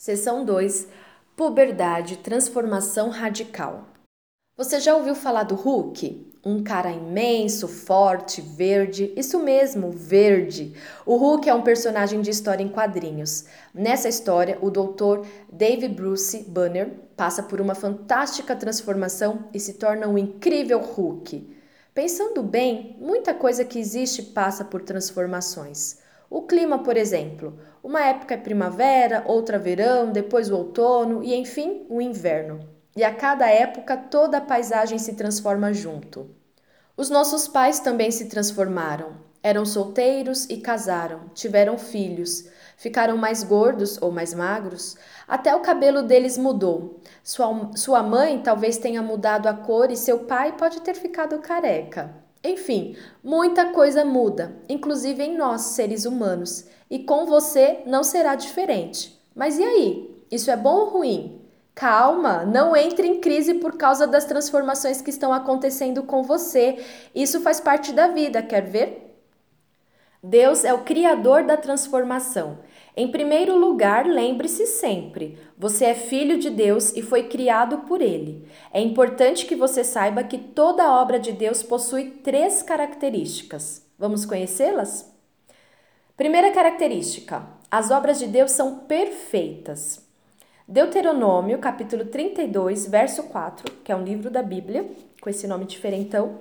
Seção 2 Puberdade Transformação Radical. Você já ouviu falar do Hulk? Um cara imenso, forte, verde. Isso mesmo, verde. O Hulk é um personagem de história em quadrinhos. Nessa história, o Dr. Dave Bruce Banner passa por uma fantástica transformação e se torna um incrível Hulk. Pensando bem, muita coisa que existe passa por transformações. O clima, por exemplo, uma época é primavera, outra verão, depois o outono e enfim o inverno. E a cada época toda a paisagem se transforma junto. Os nossos pais também se transformaram. Eram solteiros e casaram, tiveram filhos, ficaram mais gordos ou mais magros, até o cabelo deles mudou. Sua, sua mãe talvez tenha mudado a cor e seu pai pode ter ficado careca. Enfim, muita coisa muda, inclusive em nós, seres humanos, e com você não será diferente. Mas e aí? Isso é bom ou ruim? Calma, não entre em crise por causa das transformações que estão acontecendo com você. Isso faz parte da vida, quer ver? Deus é o criador da transformação. Em primeiro lugar, lembre-se sempre: você é filho de Deus e foi criado por Ele. É importante que você saiba que toda obra de Deus possui três características. Vamos conhecê-las? Primeira característica: as obras de Deus são perfeitas. Deuteronômio, capítulo 32, verso 4, que é um livro da Bíblia, com esse nome diferentão,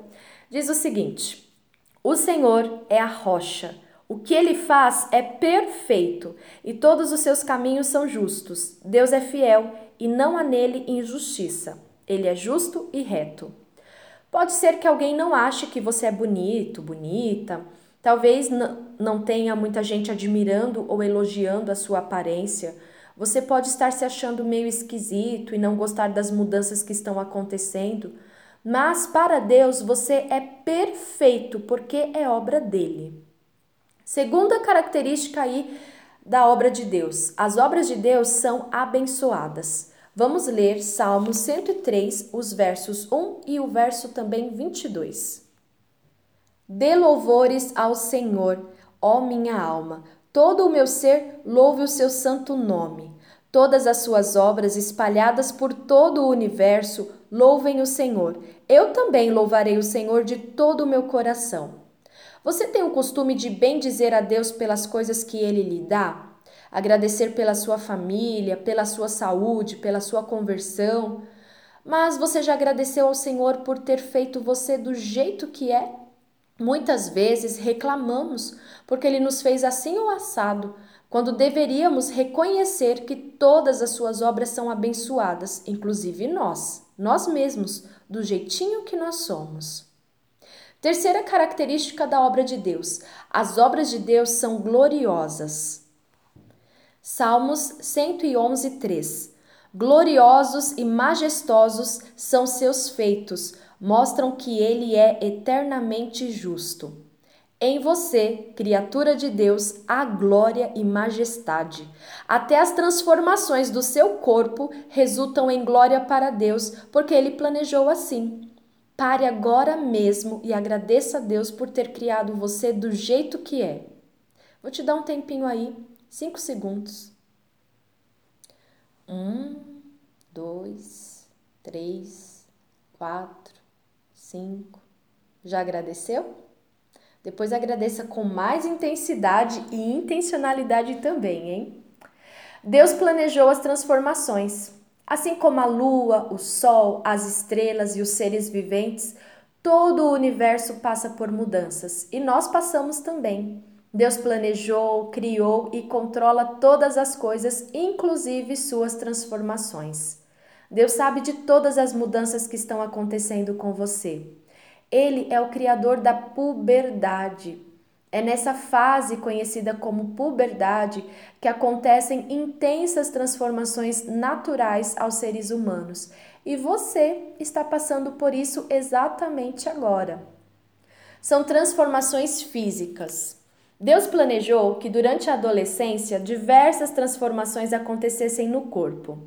diz o seguinte: O Senhor é a rocha o que ele faz é perfeito e todos os seus caminhos são justos. Deus é fiel e não há nele injustiça. Ele é justo e reto. Pode ser que alguém não ache que você é bonito, bonita. Talvez não tenha muita gente admirando ou elogiando a sua aparência. Você pode estar se achando meio esquisito e não gostar das mudanças que estão acontecendo. Mas para Deus você é perfeito porque é obra dele. Segunda característica aí da obra de Deus: as obras de Deus são abençoadas. Vamos ler Salmo 103, os versos 1 e o verso também 22. Dê louvores ao Senhor, ó minha alma, todo o meu ser louve o seu santo nome. Todas as suas obras espalhadas por todo o universo louvem o Senhor. Eu também louvarei o Senhor de todo o meu coração. Você tem o costume de bem dizer a Deus pelas coisas que ele lhe dá? Agradecer pela sua família, pela sua saúde, pela sua conversão? Mas você já agradeceu ao Senhor por ter feito você do jeito que é? Muitas vezes reclamamos porque ele nos fez assim ou assado, quando deveríamos reconhecer que todas as suas obras são abençoadas, inclusive nós, nós mesmos, do jeitinho que nós somos. Terceira característica da obra de Deus: as obras de Deus são gloriosas. Salmos 111, 3. Gloriosos e majestosos são seus feitos, mostram que ele é eternamente justo. Em você, criatura de Deus, há glória e majestade. Até as transformações do seu corpo resultam em glória para Deus, porque ele planejou assim. Pare agora mesmo e agradeça a Deus por ter criado você do jeito que é. Vou te dar um tempinho aí, cinco segundos. Um, dois, três, quatro, cinco. Já agradeceu? Depois agradeça com mais intensidade e intencionalidade também, hein? Deus planejou as transformações. Assim como a lua, o sol, as estrelas e os seres viventes, todo o universo passa por mudanças e nós passamos também. Deus planejou, criou e controla todas as coisas, inclusive suas transformações. Deus sabe de todas as mudanças que estão acontecendo com você. Ele é o criador da puberdade, é nessa fase conhecida como puberdade que acontecem intensas transformações naturais aos seres humanos. E você está passando por isso exatamente agora. São transformações físicas. Deus planejou que durante a adolescência diversas transformações acontecessem no corpo.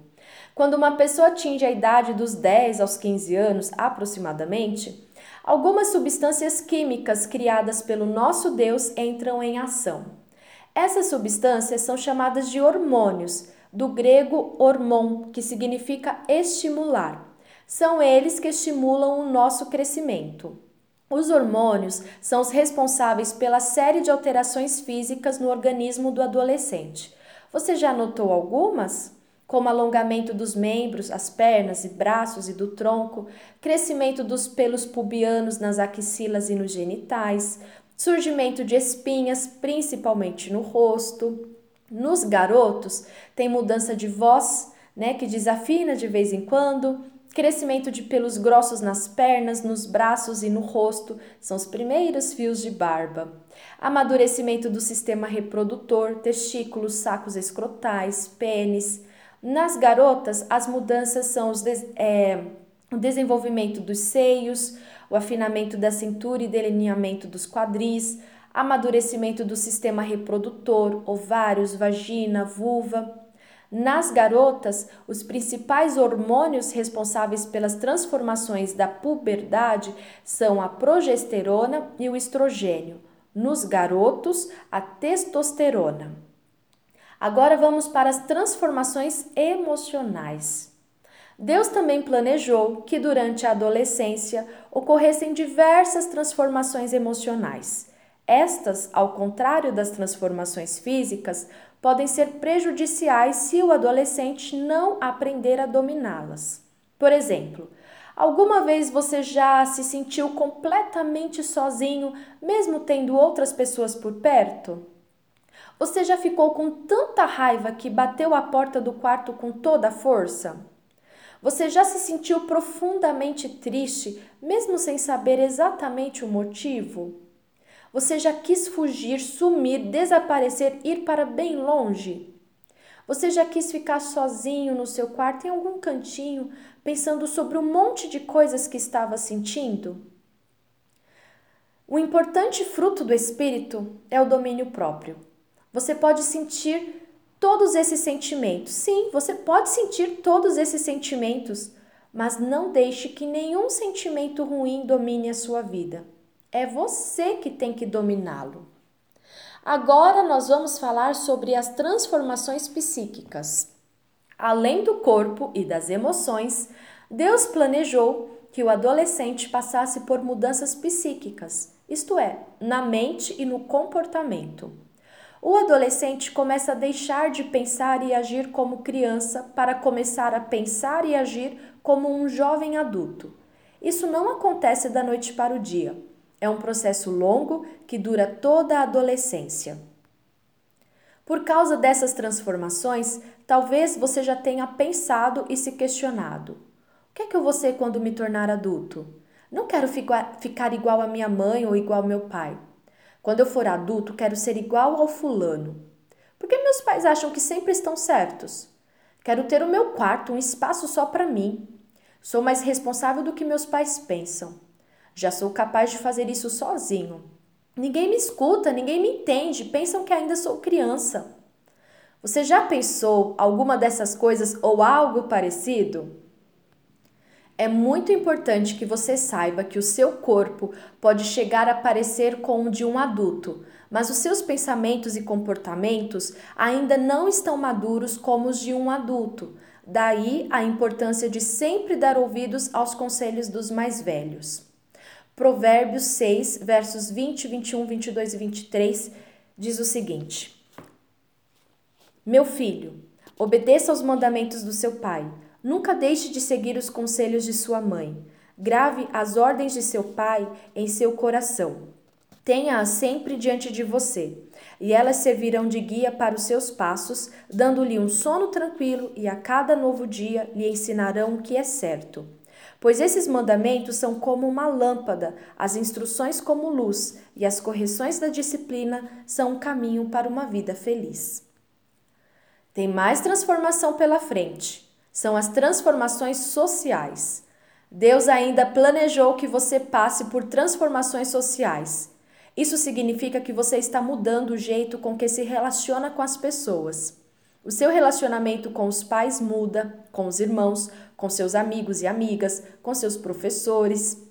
Quando uma pessoa atinge a idade dos 10 aos 15 anos, aproximadamente, algumas substâncias químicas criadas pelo nosso Deus entram em ação. Essas substâncias são chamadas de hormônios, do grego hormon, que significa estimular. São eles que estimulam o nosso crescimento. Os hormônios são os responsáveis pela série de alterações físicas no organismo do adolescente. Você já notou algumas? Como alongamento dos membros, as pernas e braços e do tronco, crescimento dos pelos pubianos nas axilas e nos genitais, surgimento de espinhas, principalmente no rosto. Nos garotos, tem mudança de voz, né, que desafina de vez em quando, crescimento de pelos grossos nas pernas, nos braços e no rosto, são os primeiros fios de barba. Amadurecimento do sistema reprodutor, testículos, sacos escrotais, pênis. Nas garotas, as mudanças são os é, o desenvolvimento dos seios, o afinamento da cintura e delineamento dos quadris, amadurecimento do sistema reprodutor, ovários, vagina, vulva. Nas garotas, os principais hormônios responsáveis pelas transformações da puberdade são a progesterona e o estrogênio. Nos garotos, a testosterona. Agora vamos para as transformações emocionais. Deus também planejou que durante a adolescência ocorressem diversas transformações emocionais. Estas, ao contrário das transformações físicas, podem ser prejudiciais se o adolescente não aprender a dominá-las. Por exemplo, alguma vez você já se sentiu completamente sozinho, mesmo tendo outras pessoas por perto? Você já ficou com tanta raiva que bateu a porta do quarto com toda a força? Você já se sentiu profundamente triste, mesmo sem saber exatamente o motivo? Você já quis fugir, sumir, desaparecer, ir para bem longe? Você já quis ficar sozinho no seu quarto, em algum cantinho, pensando sobre um monte de coisas que estava sentindo? O importante fruto do espírito é o domínio próprio. Você pode sentir todos esses sentimentos. Sim, você pode sentir todos esses sentimentos, mas não deixe que nenhum sentimento ruim domine a sua vida. É você que tem que dominá-lo. Agora nós vamos falar sobre as transformações psíquicas. Além do corpo e das emoções, Deus planejou que o adolescente passasse por mudanças psíquicas, isto é, na mente e no comportamento. O adolescente começa a deixar de pensar e agir como criança para começar a pensar e agir como um jovem adulto. Isso não acontece da noite para o dia. É um processo longo que dura toda a adolescência. Por causa dessas transformações, talvez você já tenha pensado e se questionado: o que é que eu vou ser quando me tornar adulto? Não quero ficar igual a minha mãe ou igual ao meu pai. Quando eu for adulto, quero ser igual ao fulano. Porque meus pais acham que sempre estão certos. Quero ter o meu quarto, um espaço só para mim. Sou mais responsável do que meus pais pensam. Já sou capaz de fazer isso sozinho. Ninguém me escuta, ninguém me entende, pensam que ainda sou criança. Você já pensou alguma dessas coisas ou algo parecido? É muito importante que você saiba que o seu corpo pode chegar a parecer com o de um adulto, mas os seus pensamentos e comportamentos ainda não estão maduros como os de um adulto. Daí a importância de sempre dar ouvidos aos conselhos dos mais velhos. Provérbios 6, versos 20, 21, 22 e 23 diz o seguinte: Meu filho, obedeça aos mandamentos do seu pai Nunca deixe de seguir os conselhos de sua mãe. Grave as ordens de seu pai em seu coração. Tenha-as sempre diante de você, e elas servirão de guia para os seus passos, dando-lhe um sono tranquilo, e a cada novo dia lhe ensinarão o que é certo. Pois esses mandamentos são como uma lâmpada, as instruções como luz, e as correções da disciplina são um caminho para uma vida feliz. Tem mais transformação pela frente são as transformações sociais. Deus ainda planejou que você passe por transformações sociais. Isso significa que você está mudando o jeito com que se relaciona com as pessoas. O seu relacionamento com os pais muda, com os irmãos, com seus amigos e amigas, com seus professores,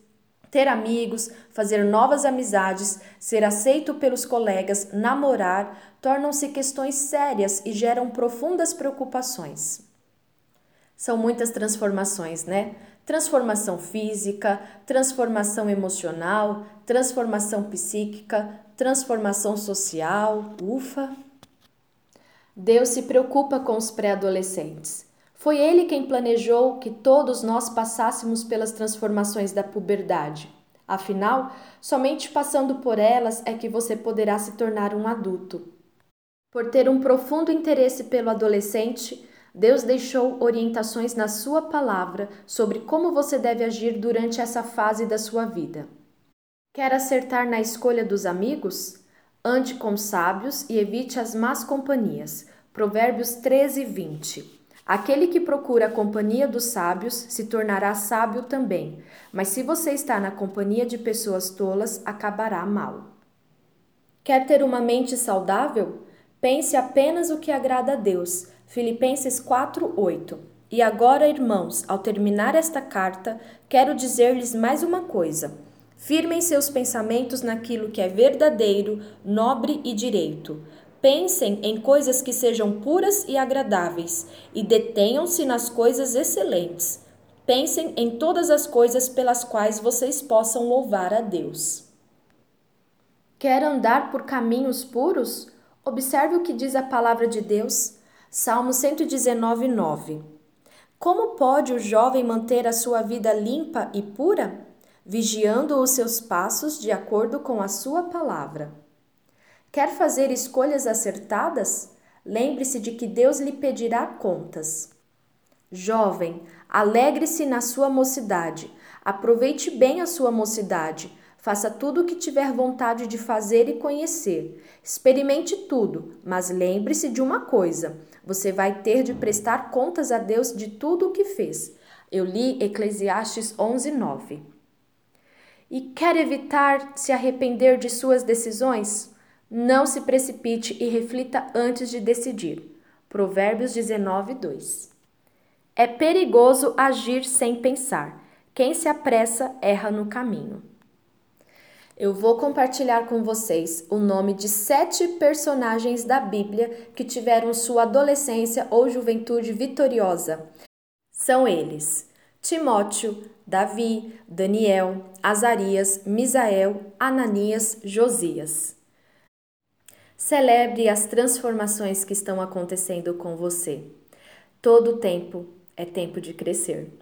Ter amigos, fazer novas amizades, ser aceito pelos colegas, namorar, tornam-se questões sérias e geram profundas preocupações. São muitas transformações, né? Transformação física, transformação emocional, transformação psíquica, transformação social. Ufa! Deus se preocupa com os pré-adolescentes. Foi ele quem planejou que todos nós passássemos pelas transformações da puberdade. Afinal, somente passando por elas é que você poderá se tornar um adulto. Por ter um profundo interesse pelo adolescente, Deus deixou orientações na Sua palavra sobre como você deve agir durante essa fase da sua vida. Quer acertar na escolha dos amigos? Ande com sábios e evite as más companhias. Provérbios 13, 20. Aquele que procura a companhia dos sábios se tornará sábio também, mas se você está na companhia de pessoas tolas, acabará mal. Quer ter uma mente saudável? Pense apenas o que agrada a Deus. Filipenses 4:8. E agora, irmãos, ao terminar esta carta, quero dizer-lhes mais uma coisa. Firmem seus pensamentos naquilo que é verdadeiro, nobre e direito. Pensem em coisas que sejam puras e agradáveis, e detenham-se nas coisas excelentes. Pensem em todas as coisas pelas quais vocês possam louvar a Deus. Quer andar por caminhos puros? Observe o que diz a palavra de Deus. Salmo 119, 9. Como pode o jovem manter a sua vida limpa e pura? Vigiando os seus passos de acordo com a sua palavra. Quer fazer escolhas acertadas? Lembre-se de que Deus lhe pedirá contas. Jovem, alegre-se na sua mocidade. Aproveite bem a sua mocidade. Faça tudo o que tiver vontade de fazer e conhecer. Experimente tudo, mas lembre-se de uma coisa: você vai ter de prestar contas a Deus de tudo o que fez. Eu li Eclesiastes 11, 9. E quer evitar se arrepender de suas decisões? Não se precipite e reflita antes de decidir. Provérbios 19, 2. É perigoso agir sem pensar. Quem se apressa erra no caminho. Eu vou compartilhar com vocês o nome de sete personagens da Bíblia que tiveram sua adolescência ou juventude vitoriosa. São eles: Timóteo, Davi, Daniel, Azarias, Misael, Ananias, Josias. Celebre as transformações que estão acontecendo com você. Todo tempo é tempo de crescer.